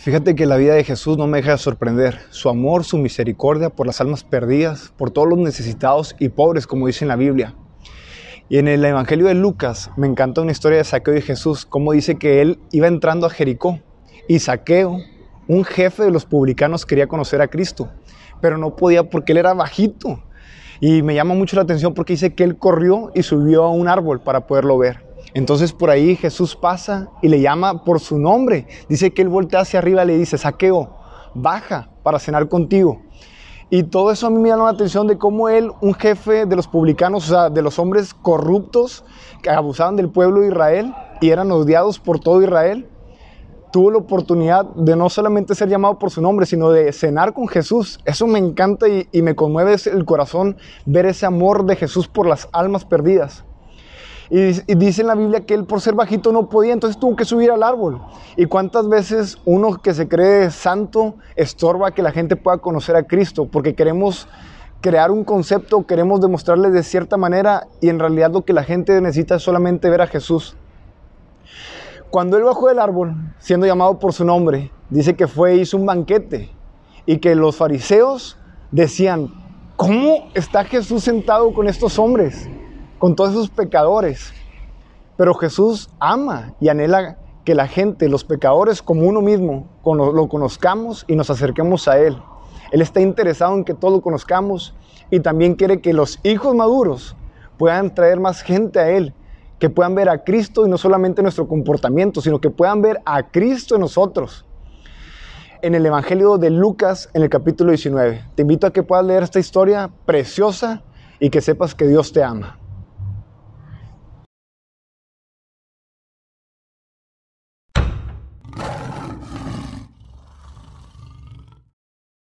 Fíjate que la vida de Jesús no me deja de sorprender. Su amor, su misericordia por las almas perdidas, por todos los necesitados y pobres, como dice en la Biblia. Y en el Evangelio de Lucas me encanta una historia de Saqueo y Jesús, como dice que él iba entrando a Jericó y Saqueo, un jefe de los publicanos, quería conocer a Cristo, pero no podía porque él era bajito. Y me llama mucho la atención porque dice que él corrió y subió a un árbol para poderlo ver. Entonces por ahí Jesús pasa y le llama por su nombre. Dice que él voltea hacia arriba le dice, saqueo, baja para cenar contigo. Y todo eso a mí me llama la atención de cómo él, un jefe de los publicanos, o sea, de los hombres corruptos que abusaban del pueblo de Israel y eran odiados por todo Israel, tuvo la oportunidad de no solamente ser llamado por su nombre, sino de cenar con Jesús. Eso me encanta y me conmueve el corazón ver ese amor de Jesús por las almas perdidas. Y, dice en la Biblia que él por ser bajito no podía, entonces tuvo que subir al árbol. ¿Y cuántas veces uno que se cree santo estorba que la gente pueda conocer a Cristo? Porque queremos crear un concepto, queremos demostrarles de cierta manera y en realidad lo que la gente necesita es solamente ver a Jesús. Cuando él bajó del árbol, siendo llamado por su nombre, dice que fue hizo un banquete y que los fariseos decían, ¿cómo está Jesús sentado con estos hombres? Con todos esos pecadores. Pero Jesús ama y anhela que la gente, los pecadores como uno mismo, lo conozcamos y nos acerquemos a Él. Él está interesado en que todos lo conozcamos y también quiere que los hijos maduros puedan traer más gente a Él, que puedan ver a Cristo y no solamente nuestro comportamiento, sino que puedan ver a Cristo en nosotros. En el Evangelio de Lucas, en el capítulo 19. Te invito a que puedas leer esta historia preciosa y que sepas que Dios te ama.